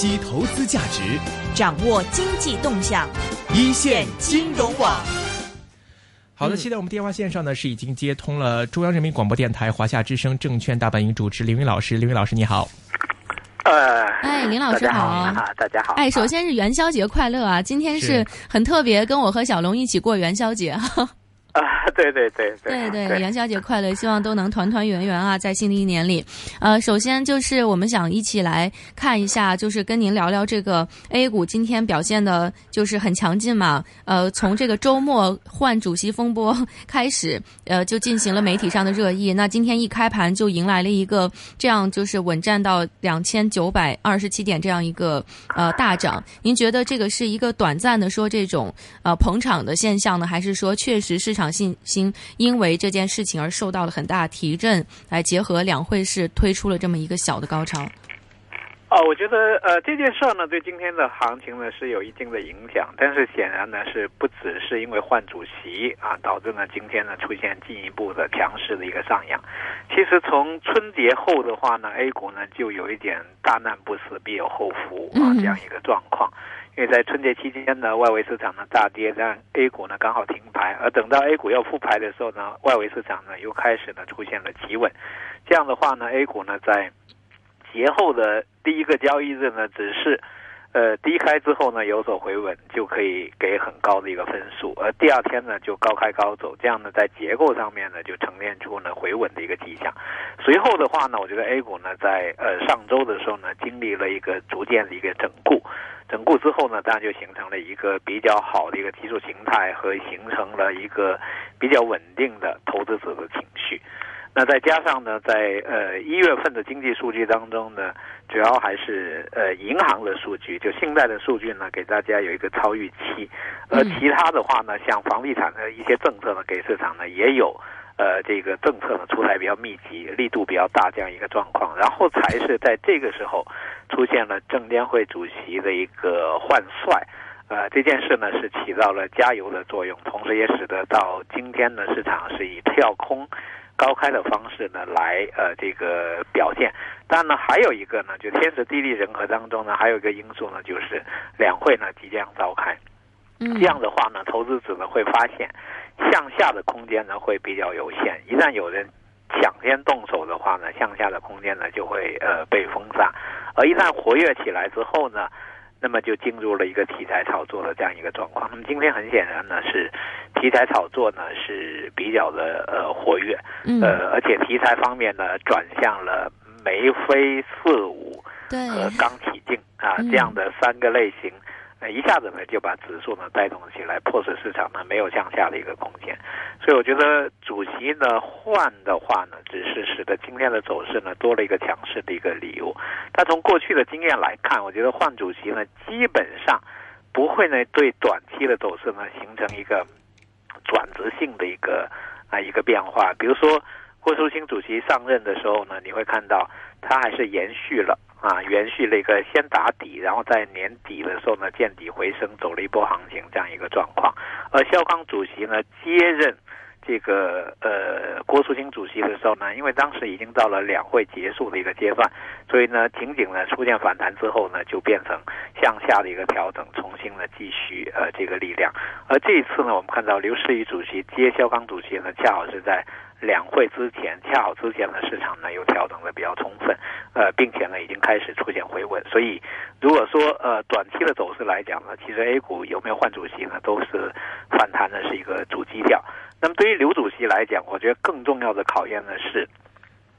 析投资价值，掌握经济动向，一线金融网。好的，现在我们电话线上呢是已经接通了中央人民广播电台华夏之声证券大本营主持林云老师，林云老师你好。呃，哎，林老师好啊，大家好。哎，首先是元宵节快乐啊！今天是很特别，跟我和小龙一起过元宵节哈。啊，对对对对对，元宵节快乐！希望都能团团圆圆啊，在新的一年里。呃，首先就是我们想一起来看一下，就是跟您聊聊这个 A 股今天表现的，就是很强劲嘛。呃，从这个周末换主席风波开始，呃，就进行了媒体上的热议。那今天一开盘就迎来了一个这样，就是稳站到两千九百二十七点这样一个呃大涨。您觉得这个是一个短暂的说这种呃捧场的现象呢，还是说确实市场？信心因为这件事情而受到了很大提振，来结合两会是推出了这么一个小的高潮。哦，我觉得呃这件事儿呢，对今天的行情呢是有一定的影响，但是显然呢是不只是因为换主席啊导致呢今天呢出现进一步的强势的一个上扬。其实从春节后的话呢，A 股呢就有一点大难不死必有后福啊这样一个状况。因为在春节期间呢，外围市场呢大跌，让 A 股呢刚好停牌，而等到 A 股要复牌的时候呢，外围市场呢又开始呢出现了企稳，这样的话呢，A 股呢在节后的第一个交易日呢，只是呃低开之后呢有所回稳，就可以给很高的一个分数，而第二天呢就高开高走，这样呢在结构上面呢就呈现出呢回稳的一个迹象。随后的话呢，我觉得 A 股呢在呃上周的时候呢经历了一个逐渐的一个整固。整固之后呢，当然就形成了一个比较好的一个技术形态和形成了一个比较稳定的投资者的情绪。那再加上呢，在呃一月份的经济数据当中呢，主要还是呃银行的数据，就信贷的数据呢，给大家有一个超预期。而其他的话呢，像房地产的一些政策呢，给市场呢也有。呃，这个政策呢出台比较密集，力度比较大，这样一个状况，然后才是在这个时候出现了证监会主席的一个换帅，呃，这件事呢是起到了加油的作用，同时也使得到今天的市场是以跳空高开的方式呢来呃这个表现。当然呢，还有一个呢，就天时地利人和当中呢，还有一个因素呢，就是两会呢即将召开，这样的话呢，投资者呢会发现。向下的空间呢会比较有限，一旦有人抢先动手的话呢，向下的空间呢就会呃被封杀，而一旦活跃起来之后呢，那么就进入了一个题材炒作的这样一个状况。那么今天很显然呢是题材炒作呢是比较的呃活跃，呃而且题材方面呢转向了眉飞色舞和刚起劲啊这样的三个类型。那一下子呢，就把指数呢带动起来，迫使市场呢没有向下的一个空间。所以我觉得主席呢换的话呢，只是使得今天的走势呢多了一个强势的一个理由。但从过去的经验来看，我觉得换主席呢基本上不会呢对短期的走势呢形成一个转折性的一个啊一个变化。比如说郭树清主席上任的时候呢，你会看到他还是延续了。啊，延续了一个先打底，然后在年底的时候呢见底回升，走了一波行情这样一个状况。而肖康主席呢接任这个呃郭树清主席的时候呢，因为当时已经到了两会结束的一个阶段，所以呢仅仅呢出现反弹之后呢就变成向下的一个调整，重新呢继续呃这个力量。而这一次呢，我们看到刘士余主席接肖康主席呢，恰好是在。两会之前，恰好之前的市场呢又调整的比较充分，呃，并且呢已经开始出现回稳，所以如果说呃短期的走势来讲呢，其实 A 股有没有换主席呢，都是反弹的是一个主基调。那么对于刘主席来讲，我觉得更重要的考验呢是，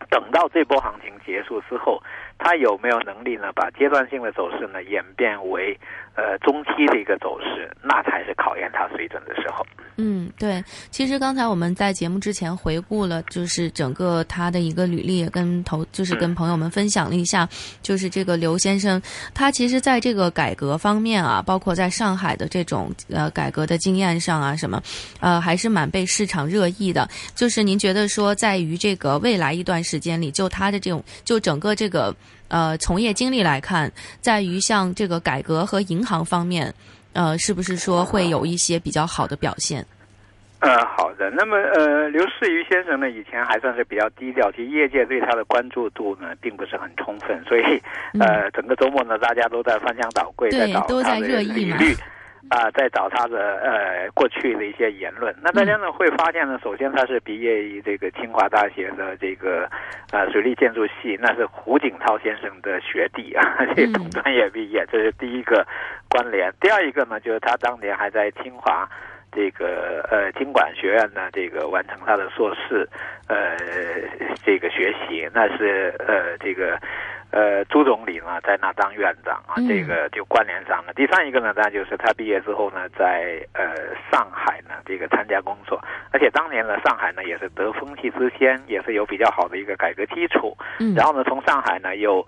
等到这波行情结束之后，他有没有能力呢把阶段性的走势呢演变为呃中期的一个走势，那才是考验他水准的时候。嗯，对，其实刚才我们在节目之前回顾了，就是整个他的一个履历，跟投就是跟朋友们分享了一下，就是这个刘先生，他其实在这个改革方面啊，包括在上海的这种呃改革的经验上啊，什么，呃，还是蛮被市场热议的。就是您觉得说，在于这个未来一段时间里，就他的这种就整个这个呃从业经历来看，在于像这个改革和银行方面。呃，是不是说会有一些比较好的表现？呃，好的。那么，呃，刘士余先生呢，以前还算是比较低调，其实业界对他的关注度呢，并不是很充分，所以，呃，整个周末呢，大家都在翻箱倒柜，在找他的履历。啊，在找他的呃过去的一些言论，那大家呢会发现呢，首先他是毕业于这个清华大学的这个呃水利建筑系，那是胡锦涛先生的学弟啊，这同专业毕业，这是第一个关联。第二一个呢，就是他当年还在清华这个呃经管学院呢，这个完成他的硕士呃这个学习，那是呃这个。呃，朱总理呢，在那当院长啊，这个就关联上了。第三一个呢，当然就是他毕业之后呢，在呃上海呢，这个参加工作，而且当年呢，上海呢也是得风气之先，也是有比较好的一个改革基础。嗯，然后呢，从上海呢又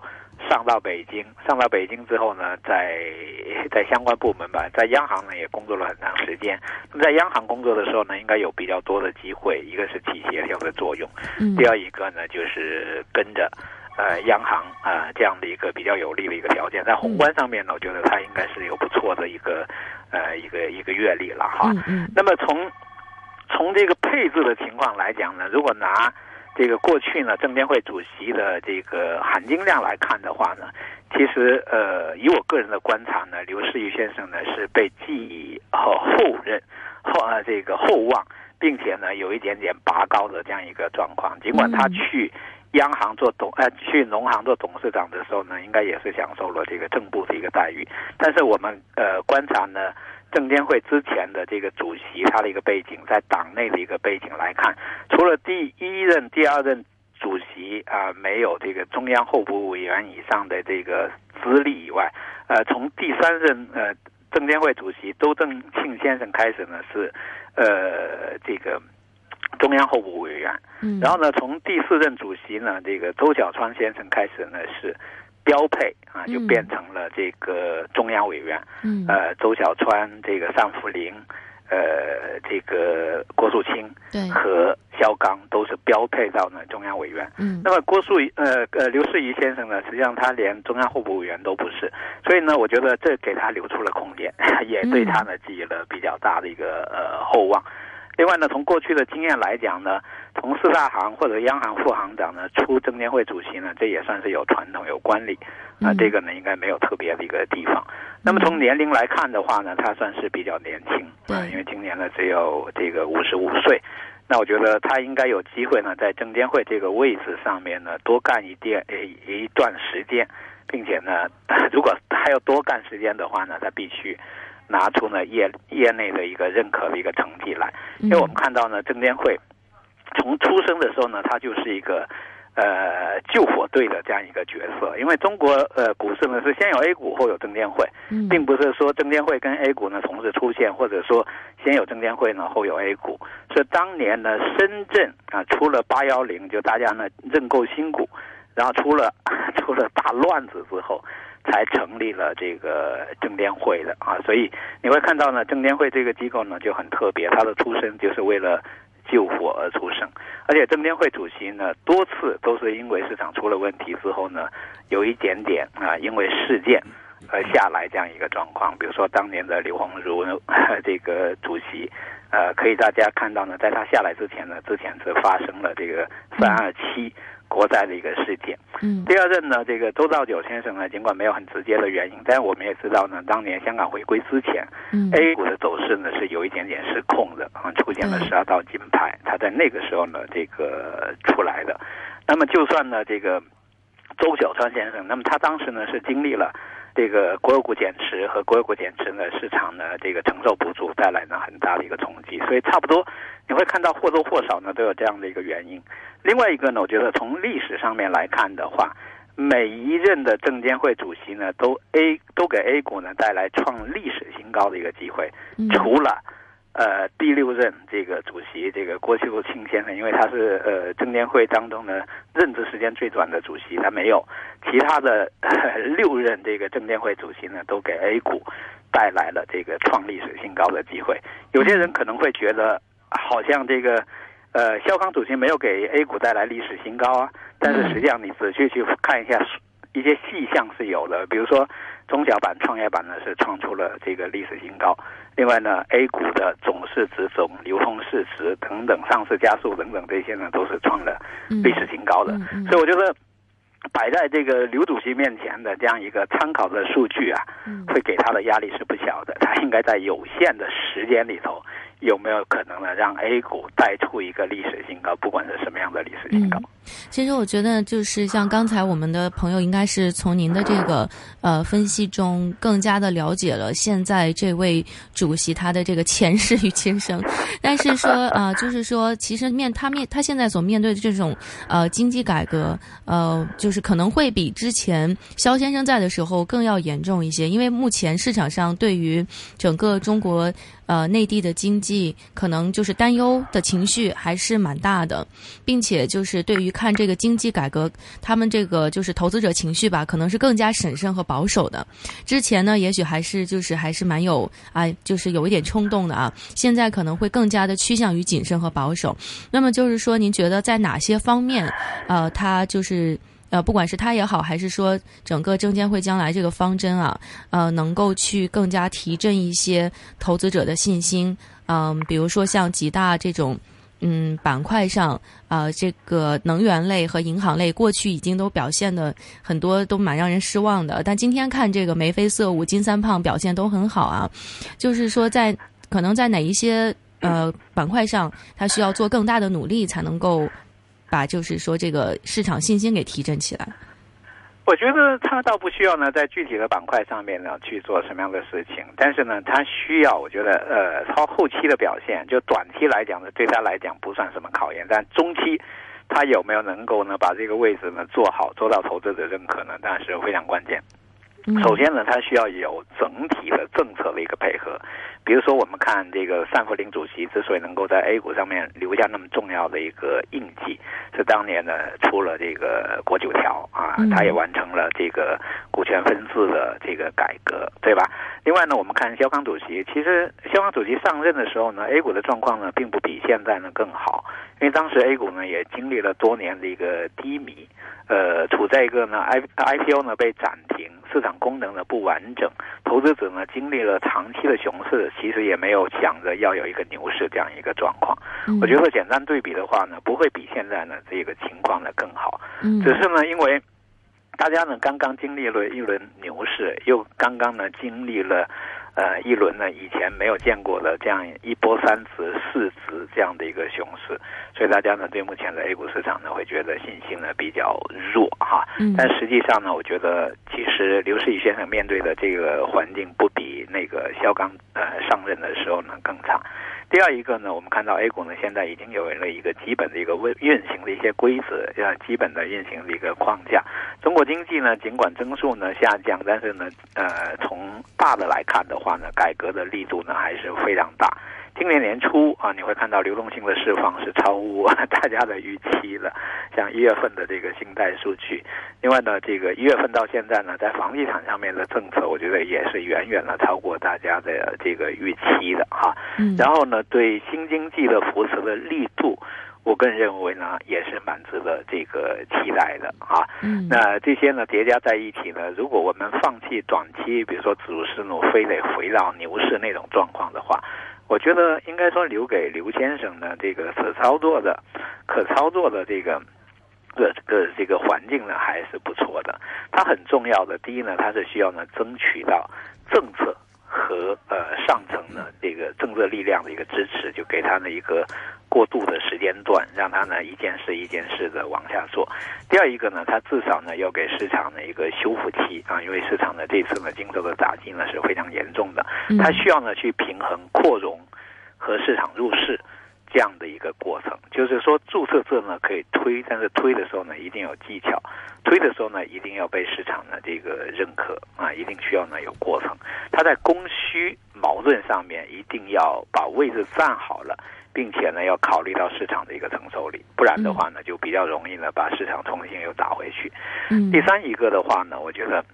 上到北京，上到北京之后呢，在 在相关部门吧，在央行呢也工作了很长时间。那么在央行工作的时候呢，应该有比较多的机会，一个是起协调的作用，嗯，第二一个呢就是跟着。呃，央行啊，这样的一个比较有利的一个条件，在宏观上面呢，我觉得它应该是有不错的一个呃一个一个阅历了哈。嗯。那么从从这个配置的情况来讲呢，如果拿这个过去呢证监会主席的这个含金量来看的话呢，其实呃，以我个人的观察呢，刘士余先生呢是被寄予后后任后啊这个厚望，并且呢有一点点拔高的这样一个状况，尽管他去。央行做董，呃，去农行做董事长的时候呢，应该也是享受了这个正部的一个待遇。但是我们呃观察呢，证监会之前的这个主席他的一个背景，在党内的一个背景来看，除了第一任、第二任主席啊没有这个中央候补委员以上的这个资历以外，呃，从第三任呃证监会主席周正庆先生开始呢，是呃这个。中央候补委员，嗯，然后呢，从第四任主席呢，这个周小川先生开始呢是标配啊，就变成了这个中央委员，嗯，呃，周小川、这个尚福林，呃，这个郭树清，对，和肖钢都是标配到呢中央委员，嗯，那么郭树呃呃刘士仪先生呢，实际上他连中央候补委员都不是，所以呢，我觉得这给他留出了空间，也对他呢寄予了比较大的一个呃厚望。另外呢，从过去的经验来讲呢，从四大行或者央行副行长呢出证监会主席呢，这也算是有传统有惯例，啊，这个呢应该没有特别的一个地方。那么从年龄来看的话呢，他算是比较年轻，啊，因为今年呢只有这个五十五岁，那我觉得他应该有机会呢在证监会这个位置上面呢多干一点一段时间，并且呢，如果他要多干时间的话呢，他必须。拿出呢业业内的一个认可的一个成绩来，因为我们看到呢证监会从出生的时候呢，它就是一个呃救火队的这样一个角色。因为中国呃股市呢是先有 A 股后有证监会，并不是说证监会跟 A 股呢同时出现，或者说先有证监会呢后有 A 股。是当年呢深圳啊出了八幺零，就大家呢认购新股，然后出了 出了大乱子之后。才成立了这个证监会的啊，所以你会看到呢，证监会这个机构呢就很特别，它的出生就是为了救火而出生，而且证监会主席呢多次都是因为市场出了问题之后呢，有一点点啊，因为事件而下来这样一个状况，比如说当年的刘鸿儒这个主席，呃，可以大家看到呢，在他下来之前呢，之前是发生了这个三二七。国债的一个事件。嗯，第二任呢，这个周兆九先生呢，尽管没有很直接的原因，但是我们也知道呢，当年香港回归之前，嗯，A 股的走势呢是有一点点失控的啊，出现了十二道金牌，他在那个时候呢，这个出来的。那么就算呢，这个周小川先生，那么他当时呢是经历了。这个国有股减持和国有股减持呢，市场呢这个承受不住，带来呢很大的一个冲击，所以差不多你会看到或多或少呢都有这样的一个原因。另外一个呢，我觉得从历史上面来看的话，每一任的证监会主席呢，都 A 都给 A 股呢带来创历史新高的一个机会，除了。呃，第六任这个主席，这个郭秀清先生，因为他是呃证监会当中呢任职时间最短的主席，他没有其他的六任这个证监会主席呢，都给 A 股带来了这个创历史新高的机会。有些人可能会觉得，好像这个呃肖康主席没有给 A 股带来历史新高啊，但是实际上你仔细去看一下。一些细项是有的，比如说中小板、创业板呢是创出了这个历史新高。另外呢，A 股的总市值、总流通市值等等、上市加速等等这些呢，都是创了历史新高的。所以我觉得摆在这个刘主席面前的这样一个参考的数据啊，会给他的压力是不小的。他应该在有限的时间里头。有没有可能呢？让 A 股带出一个历史新高，不管是什么样的历史新高？其实我觉得，就是像刚才我们的朋友，应该是从您的这个呃分析中，更加的了解了现在这位主席他的这个前世与今生。但是说啊，就是说，其实面他面他现在所面对的这种呃经济改革，呃，就是可能会比之前肖先生在的时候更要严重一些，因为目前市场上对于整个中国。呃，内地的经济可能就是担忧的情绪还是蛮大的，并且就是对于看这个经济改革，他们这个就是投资者情绪吧，可能是更加审慎和保守的。之前呢，也许还是就是还是蛮有啊，就是有一点冲动的啊。现在可能会更加的趋向于谨慎和保守。那么就是说，您觉得在哪些方面，呃，他就是？呃，不管是他也好，还是说整个证监会将来这个方针啊，呃，能够去更加提振一些投资者的信心。嗯，比如说像几大这种嗯板块上，呃，这个能源类和银行类过去已经都表现的很多都蛮让人失望的，但今天看这个眉飞色舞、金三胖表现都很好啊。就是说，在可能在哪一些呃板块上，它需要做更大的努力才能够。把就是说这个市场信心给提振起来，我觉得他倒不需要呢，在具体的板块上面呢去做什么样的事情，但是呢，他需要，我觉得呃，他后期的表现，就短期来讲呢，对他来讲不算什么考验，但中期他有没有能够呢把这个位置呢做好，做到投资者认可呢，当然是非常关键。首先呢，它需要有整体的政策的一个配合，比如说我们看这个单福林主席之所以能够在 A 股上面留下那么重要的一个印记，是当年呢出了这个国九条啊，他也完成了这个股权分置的这个改革，对吧？另外呢，我们看肖康主席，其实肖康主席上任的时候呢，A 股的状况呢并不比现在呢更好，因为当时 A 股呢也经历了多年的一个低迷。呃，处在一个呢，I IPO 呢被暂停，市场功能呢不完整，投资者呢经历了长期的熊市，其实也没有想着要有一个牛市这样一个状况。我觉得简单对比的话呢，不会比现在呢这个情况呢更好。嗯只是呢，因为大家呢刚刚经历了一轮牛市，又刚刚呢经历了。呃，一轮呢，以前没有见过的这样一波三折、四折这样的一个熊市，所以大家呢对目前的 A 股市场呢会觉得信心呢比较弱哈。但实际上呢，我觉得其实刘士余先生面对的这个环境不比那个肖钢呃上任的时候呢更差。第二一个呢，我们看到 A 股呢现在已经有了一个基本的一个运运行的一些规则，要，基本的运行的一个框架。中国经济呢，尽管增速呢下降，但是呢，呃，从大的来看的话呢，改革的力度呢还是非常大。今年年初啊，你会看到流动性的释放是超乎 大家的预期的，像一月份的这个信贷数据。另外呢，这个一月份到现在呢，在房地产上面的政策，我觉得也是远远的超过大家的这个预期的哈。嗯。然后呢，对新经济的扶持的力度，我个人认为呢，也是蛮值得这个期待的啊。嗯。那这些呢叠加在一起呢，如果我们放弃短期，比如说主思路非得回到牛市那种状况的话。我觉得应该说留给刘先生的这个可操作的、可操作的这个个个这个环境呢，还是不错的。它很重要的，第一呢，它是需要呢争取到政策。和呃上层的这个政策力量的一个支持，就给他呢一个过渡的时间段，让他呢一件事一件事的往下做。第二一个呢，他至少呢要给市场呢一个修复期啊，因为市场呢这次呢经受的打击呢是非常严重的，他需要呢去平衡扩容和市场入市。这样的一个过程，就是说注册制呢可以推，但是推的时候呢一定有技巧，推的时候呢一定要被市场的这个认可啊，一定需要呢有过程。它在供需矛盾上面一定要把位置站好了，并且呢要考虑到市场的一个承受力，不然的话呢就比较容易呢把市场重新又打回去。第三一个的话呢，我觉得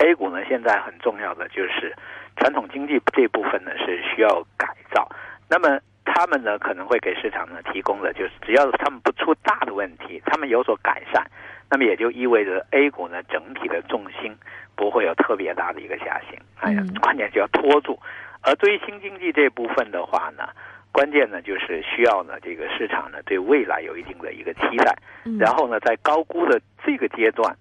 A 股呢现在很重要的就是传统经济这部分呢是需要改造，那么。他们呢可能会给市场呢提供的就是，只要他们不出大的问题，他们有所改善，那么也就意味着 A 股呢整体的重心不会有特别大的一个下行，哎呀，关键就要拖住。而对于新经济这部分的话呢，关键呢就是需要呢这个市场呢对未来有一定的一个期待，然后呢在高估的这个阶段。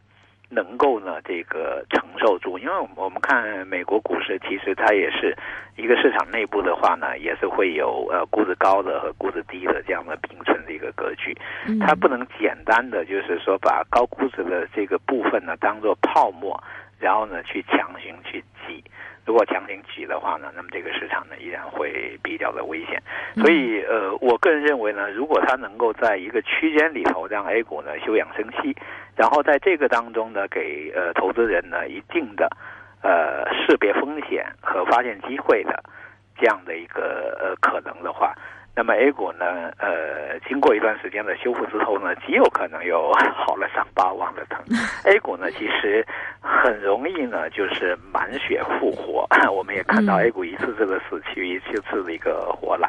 能够呢，这个承受住，因为我们看美国股市，其实它也是一个市场内部的话呢，也是会有呃估值高的和估值低的这样的并存的一个格局，它不能简单的就是说把高估值的这个部分呢当做泡沫，然后呢去强行去挤。如果强行挤的话呢，那么这个市场呢依然会比较的危险。所以呃，我个人认为呢，如果它能够在一个区间里头让 A 股呢休养生息，然后在这个当中呢给呃投资人呢一定的呃识别风险和发现机会的这样的一个呃可能的话。那么 A 股呢？呃，经过一段时间的修复之后呢，极有可能又 好了伤疤忘了疼。A 股呢，其实很容易呢，就是满血复活。我们也看到 A 股一次次的死去，一次次的一个活来。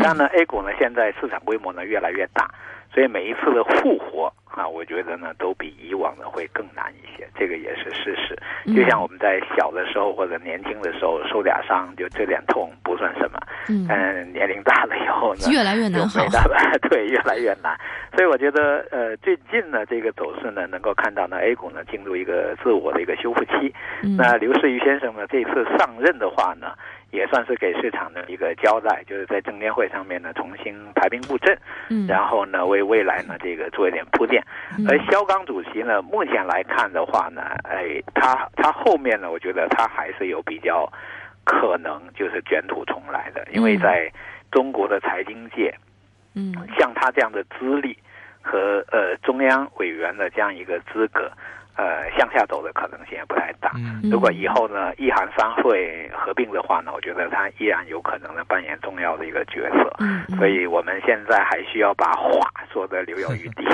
但呢，A 股呢，现在市场规模呢越来越大。所以每一次的复活啊，我觉得呢都比以往的会更难一些，这个也是事实。就像我们在小的时候或者年轻的时候受点伤，就这点痛不算什么。嗯，年龄大了以后呢，越来越难好。对，越来越难。所以我觉得，呃，最近呢这个走势呢，能够看到呢 A 股呢进入一个自我的一个修复期。那刘士余先生呢这次上任的话呢。也算是给市场的一个交代，就是在证监会上面呢重新排兵布阵，嗯，然后呢为未来呢这个做一点铺垫。而肖钢主席呢，目前来看的话呢，哎，他他后面呢，我觉得他还是有比较可能就是卷土重来的，因为在中国的财经界，嗯，像他这样的资历和呃中央委员的这样一个资格。呃，向下走的可能性也不太大。如果以后呢，一韩三会合并的话呢，我觉得它依然有可能呢扮演重要的一个角色。嗯，所以我们现在还需要把话说的留有余地。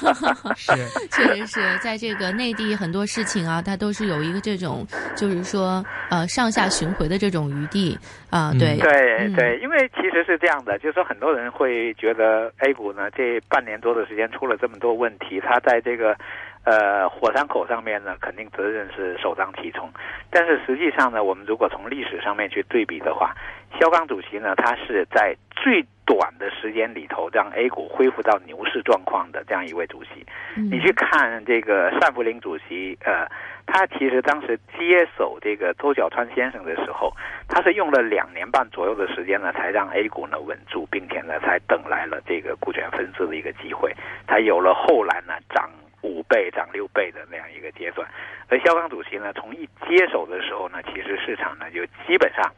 是，确实是在这个内地很多事情啊，它都是有一个这种，就是说呃上下巡回的这种余地啊。对对对，因为其实是这样的，就是说很多人会觉得 A 股呢这半年多的时间出了这么多问题，它在这个。呃，火山口上面呢，肯定责任是首当其冲。但是实际上呢，我们如果从历史上面去对比的话，肖钢主席呢，他是在最短的时间里头让 A 股恢复到牛市状况的这样一位主席。你去看这个单福林主席，呃，他其实当时接手这个周小川先生的时候，他是用了两年半左右的时间呢，才让 A 股呢稳住，并且呢，才等来了这个股权分置的一个机会，才有了后来呢涨。倍涨六倍的那样一个阶段，而肖钢主席呢，从一接手的时候呢，其实市场呢就基本上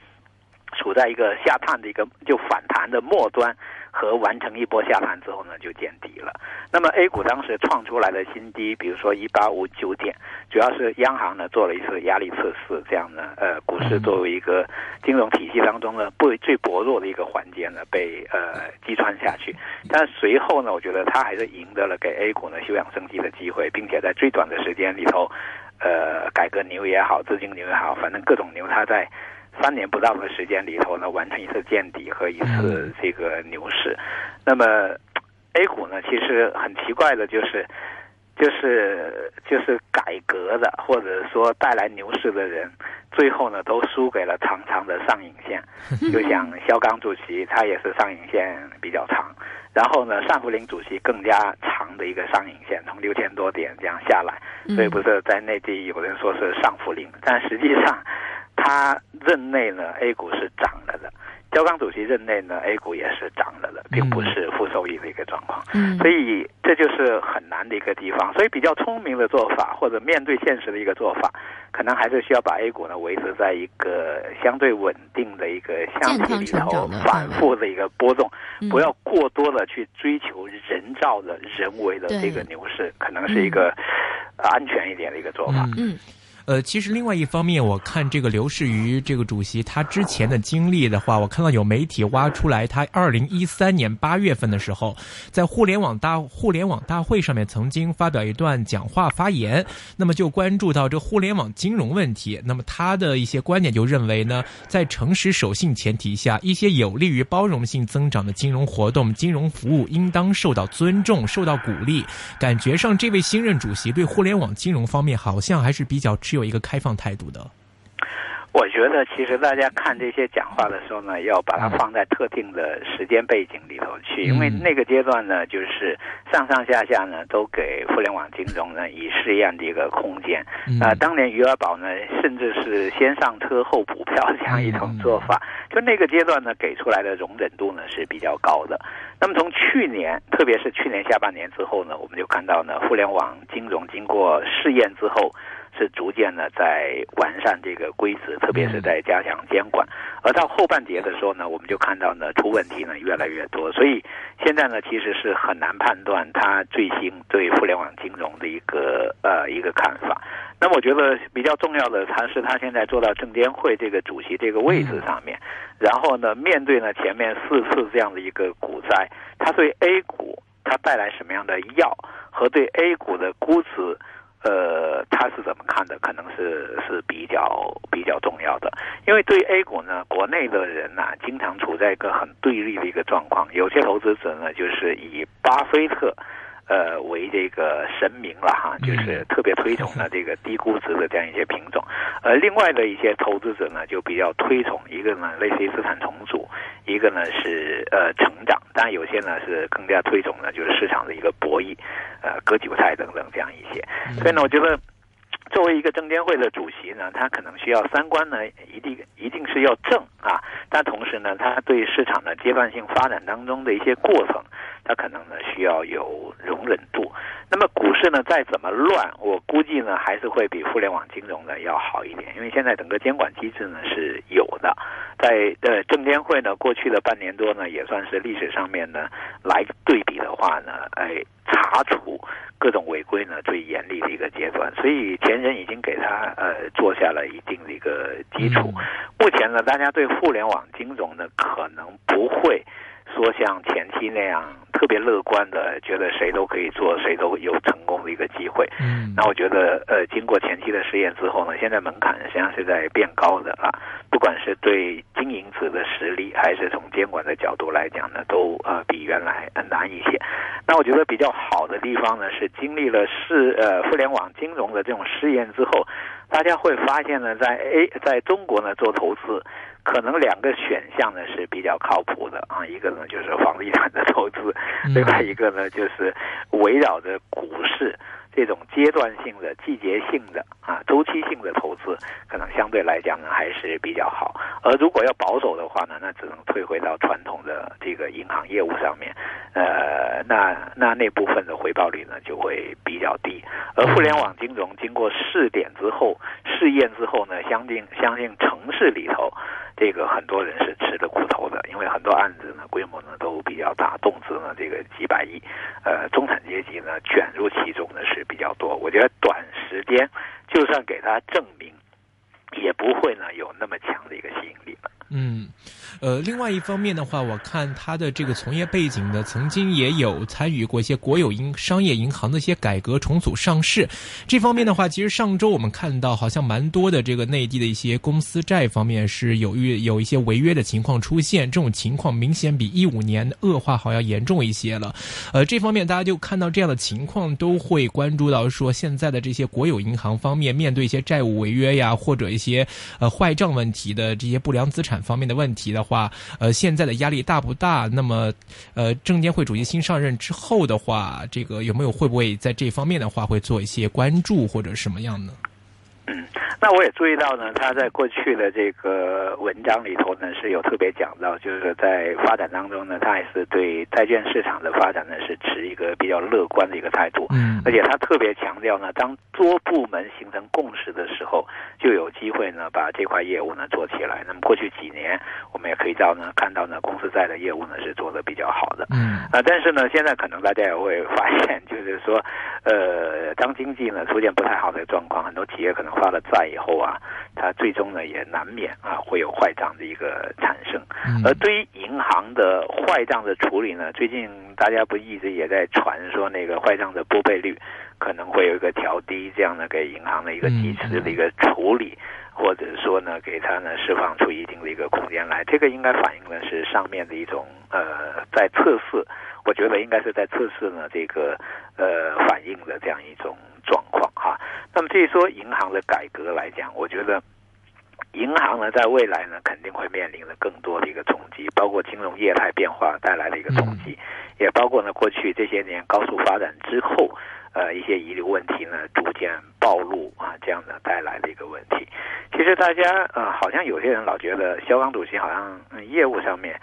处在一个下探的一个就反弹的末端。和完成一波下盘之后呢，就见底了。那么 A 股当时创出来的新低，比如说一八五九点，主要是央行呢做了一次压力测试，这样呢，呃，股市作为一个金融体系当中呢不最薄弱的一个环节呢，被呃击穿下去。但随后呢，我觉得它还是赢得了给 A 股呢休养生息的机会，并且在最短的时间里头，呃，改革牛也好，资金牛也好，反正各种牛它在。三年不到的时间里头呢，完成一次见底和一次这个牛市。那么，A 股呢，其实很奇怪的就是，就是就是改革的或者说带来牛市的人，最后呢都输给了长长的上影线。就像肖钢主席，他也是上影线比较长。然后呢，单福林主席更加长的一个上影线，从六千多点这样下来。所以不是在内地有人说是上福林，但实际上。他任内呢，A 股是涨了的；焦刚主席任内呢，A 股也是涨了的，并不是负收益的一个状况。嗯，所以这就是很难的一个地方。所以比较聪明的做法，或者面对现实的一个做法，可能还是需要把 A 股呢维持在一个相对稳定的一个箱体里头，反复的一个波动，不要过多的去追求人造的人为的这个牛市，可能是一个安全一点的一个做法。嗯。呃，其实另外一方面，我看这个刘士余这个主席他之前的经历的话，我看到有媒体挖出来，他二零一三年八月份的时候，在互联网大互联网大会上面曾经发表一段讲话发言，那么就关注到这互联网金融问题，那么他的一些观点就认为呢，在诚实守信前提下，一些有利于包容性增长的金融活动、金融服务应当受到尊重、受到鼓励。感觉上，这位新任主席对互联网金融方面好像还是比较有一个开放态度的。我觉得，其实大家看这些讲话的时候呢，要把它放在特定的时间背景里头去，因为那个阶段呢，就是上上下下呢都给互联网金融呢以试验的一个空间。啊，当年余额宝呢，甚至是先上车后补票这样一种做法，就那个阶段呢给出来的容忍度呢是比较高的。那么从去年，特别是去年下半年之后呢，我们就看到呢，互联网金融经过试验之后。是逐渐呢在完善这个规则，特别是在加强监管。而到后半节的时候呢，我们就看到呢出问题呢越来越多。所以现在呢其实是很难判断他最新对互联网金融的一个呃一个看法。那么我觉得比较重要的，他是他现在做到证监会这个主席这个位置上面，然后呢面对呢前面四次这样的一个股灾，他对 A 股他带来什么样的药和对 A 股的估值。呃，他是怎么看的？可能是是比较比较重要的，因为对 A 股呢，国内的人呐，经常处在一个很对立的一个状况。有些投资者呢，就是以巴菲特。呃，为这个神明了哈，就是特别推崇的这个低估值的这样一些品种，而另外的一些投资者呢，就比较推崇一个呢，类似于资产重组，一个呢是呃成长，当然有些呢是更加推崇呢，就是市场的一个博弈，呃，割韭菜等等这样一些。所以呢，我觉得作为一个证监会的主席呢，他可能需要三观呢一定一定是要正啊，但同时呢，他对市场的阶段性发展当中的一些过程。它可能呢需要有容忍度，那么股市呢再怎么乱，我估计呢还是会比互联网金融呢要好一点，因为现在整个监管机制呢是有的，在呃证监会呢过去的半年多呢也算是历史上面呢来对比的话呢，哎查处各种违规呢最严厉的一个阶段，所以前人已经给他呃做下了一定的一个基础，目前呢大家对互联网金融呢可能不会。说像前期那样特别乐观的，觉得谁都可以做，谁都有成功的一个机会。嗯，那我觉得，呃，经过前期的试验之后呢，现在门槛实际上是在变高的啊。不管是对经营者的实力，还是从监管的角度来讲呢，都呃比原来难一些。那我觉得比较好的地方呢，是经历了试呃互联网金融的这种试验之后，大家会发现呢，在 A 在中国呢做投资。可能两个选项呢是比较靠谱的啊，一个呢就是房地产的投资，另外一个呢就是围绕着股市这种阶段性的、季节性的啊周期性的投资，可能相对来讲呢还是比较好。而如果要保守的话呢，那只能退回到传统的这个银行业务上面，呃，那那那部分的回报率呢就会比较低。而互联网金融经过试点之后、试验之后呢，相信相信城市里头。这个很多人是吃了苦头的，因为很多案子呢规模呢都比较大，动资呢这个几百亿，呃，中产阶级呢卷入其中呢是比较多。我觉得短时间就算给他证明，也不会呢有那么强的一个吸引力了。嗯。呃，另外一方面的话，我看他的这个从业背景呢，曾经也有参与过一些国有银商业银行的一些改革重组上市。这方面的话，其实上周我们看到，好像蛮多的这个内地的一些公司债方面是有遇有一些违约的情况出现，这种情况明显比一五年恶化好像严重一些了。呃，这方面大家就看到这样的情况，都会关注到说，现在的这些国有银行方面面对一些债务违约呀，或者一些呃坏账问题的这些不良资产方面的问题的。话，话呃，现在的压力大不大？那么，呃，证监会主席新上任之后的话，这个有没有会不会在这方面的话会做一些关注或者什么样呢？嗯。那我也注意到呢，他在过去的这个文章里头呢是有特别讲到，就是在发展当中呢，他还是对债券市场的发展呢是持一个比较乐观的一个态度。嗯，而且他特别强调呢，当多部门形成共识的时候，就有机会呢把这块业务呢做起来。那么过去几年，我们也可以到呢看到呢公司债的业务呢是做的比较好的。嗯啊，但是呢，现在可能大家也会发现，就是说，呃，当经济呢出现不太好的状况，很多企业可能发了债以后啊，它最终呢也难免啊会有坏账的一个产生。嗯而对于银行的坏账的处理呢，最近大家不一直也在传说那个坏账的拨备率可能会有一个调低，这样呢给银行的一个及时的一个处理，或者说呢给它呢释放出一定的一个空间来。这个应该反映的是上面的一种呃在测试，我觉得应该是在测试呢这个呃反映的这样一种状况哈。那么至于说银行的改革来讲，我觉得。银行呢，在未来呢，肯定会面临着更多的一个冲击，包括金融业态变化带来的一个冲击，也包括呢过去这些年高速发展之后，呃一些遗留问题呢逐渐暴露啊，这样的带来的一个问题。其实大家呃，好像有些人老觉得肖钢主席好像、嗯、业务上面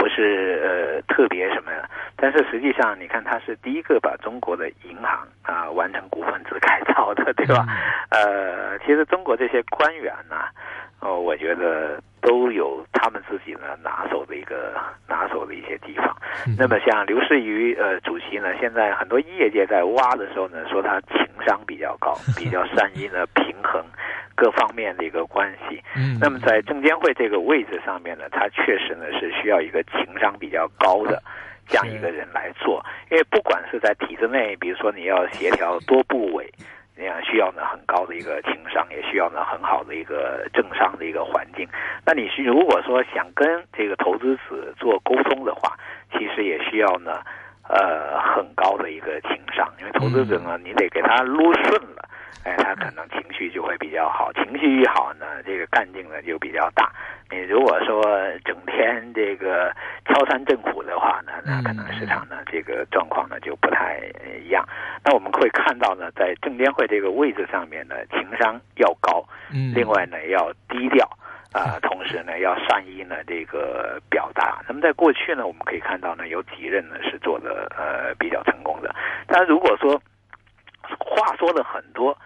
不是呃特别什么，但是实际上你看他是第一个把中国的银行啊、完成股份制改造的，对吧？呃，其实中国这些官员呢、哦，我觉得都有他们自己呢拿手的一个拿手的一些地方。那么像刘士余呃主席呢，现在很多业界在挖的时候呢，说他情商比较高，比较善于呢平衡 各方面的一个关系。嗯，那么在证监会这个位置上面呢，他确实呢是需要一个情商比较高的这样一个人来做，因为不管是在体制内，比如说你要协调多部委。那样需要呢很高的一个情商，也需要呢很好的一个政商的一个环境。那你是如果说想跟这个投资者做沟通的话，其实也需要呢呃很高的一个情商，因为投资者呢你得给他撸顺了，哎，他可能情绪就会比较好，情绪一好呢，这个干劲呢就比较大。你如果说整天这个敲山震虎的话呢，那可能市场呢这个状况呢就不太一样。那我们会看到呢，在证监会这个位置上面呢，情商要高，嗯，另外呢要低调。啊、同时呢，要善意呢这个表达。那么在过去呢，我们可以看到呢，有几任呢是做的呃比较成功的。但如果说话说了很多，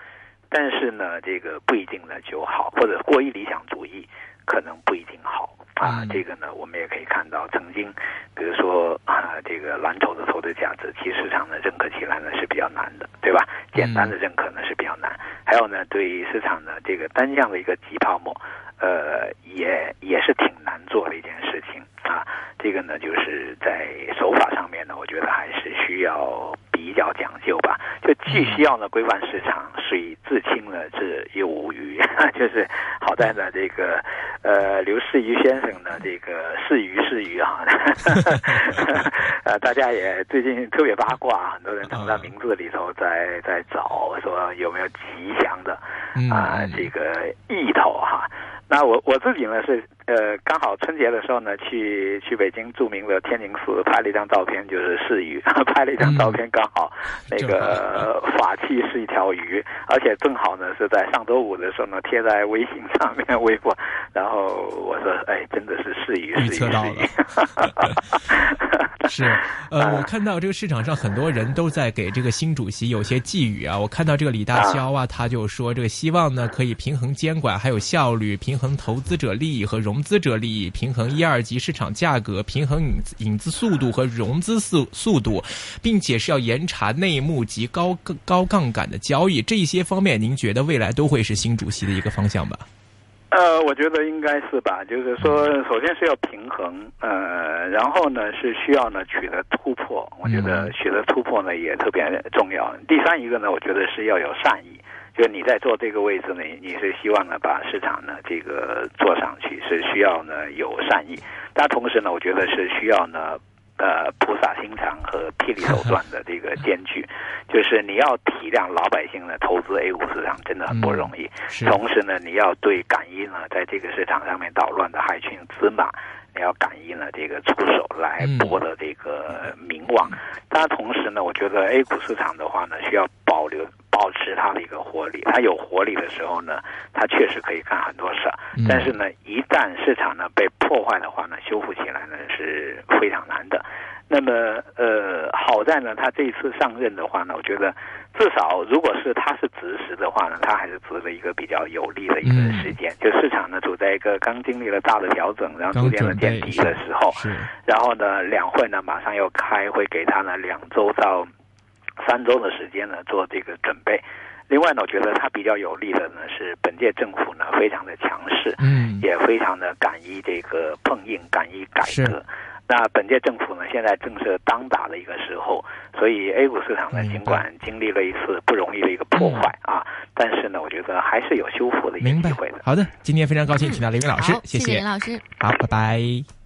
但是呢，这个不一定呢就好，或者过于理想主义，可能不一定好啊。嗯这个呢，我们也可以看到，曾经比如说啊，这个蓝筹的投资价值，其实市场呢认可起来呢是比较难的，对吧？简单的认可呢是比较难。还有呢，对于市场呢这个单向的一个急泡沫，呃，也也是挺难做的一件事情啊。这个呢，就是在手法上面呢，我觉得还是需要比较讲究吧。就既需要呢规范市场，水至清呢是又无鱼，就是好在呢这个呃刘士余先生呢这个是鱼是鱼啊，呃大家也最近特别八卦，很多人从他名字里头在在找说有没有吉祥的嗯啊、这个意头哈。那我我自己呢是呃刚好春节的时候呢去去北京著名的天宁寺拍了一张照片，就是是鱼，拍了一张照片刚好那个法器是一条鱼，而且正好呢是在上周五的时候呢贴在微信上面微博，然后我说哎真的是是鱼预测到了。是，呃，我看到这个市场上很多人都在给这个新主席有些寄语啊。我看到这个李大霄啊，他就说这个希望呢可以平衡监管，还有效率，平衡投资者利益和融资者利益，平衡一二级市场价格，平衡引资引资速度和融资速速度，并且是要严查内幕及高高杠杆的交易。这一些方面，您觉得未来都会是新主席的一个方向吧？呃，我觉得应该是吧，就是说，首先是要平衡，呃，然后呢是需要呢取得突破，我觉得取得突破呢也特别重要。第三一个呢，我觉得是要有善意，就你在做这个位置呢，你是希望呢把市场呢这个做上去，是需要呢有善意，但同时呢，我觉得是需要呢。呃，菩萨心肠和霹雳手段的这个兼具，就是你要体谅老百姓呢投资 A 股市场真的很不容易，是同时呢，你要对感应呢，在这个市场上面捣乱的害群之马，你要敢于呢这个出手来博得这个名望。当然，同时呢，我觉得 A 股市场的话呢，需要保留保持它的一个活力。它有活力的时候呢，它确实可以干很多事儿。但是呢，一旦市场呢被破坏的话呢，修复起来呢是非常难的。那么，呃，好在呢，他这一次上任的话呢，我觉得至少如果是他是执时的话呢，他还是值了一个比较有利的一个时间。就市场呢处在一个刚经历了大的调整，然后逐渐的见底的时候，然后呢，两会呢马上要开会，给他呢两周到三周的时间呢做这个准备。另外呢，我觉得它比较有利的呢是本届政府呢非常的强势，嗯，也非常的敢于这个碰硬，敢于改革。那本届政府呢，现在正是当打的一个时候，所以 A 股市场呢，尽管经历了一次不容易的一个破坏啊，但是呢，我觉得还是有修复的一个机会的。好的，今天非常高兴请到林云老师，谢谢林老师，好，拜拜。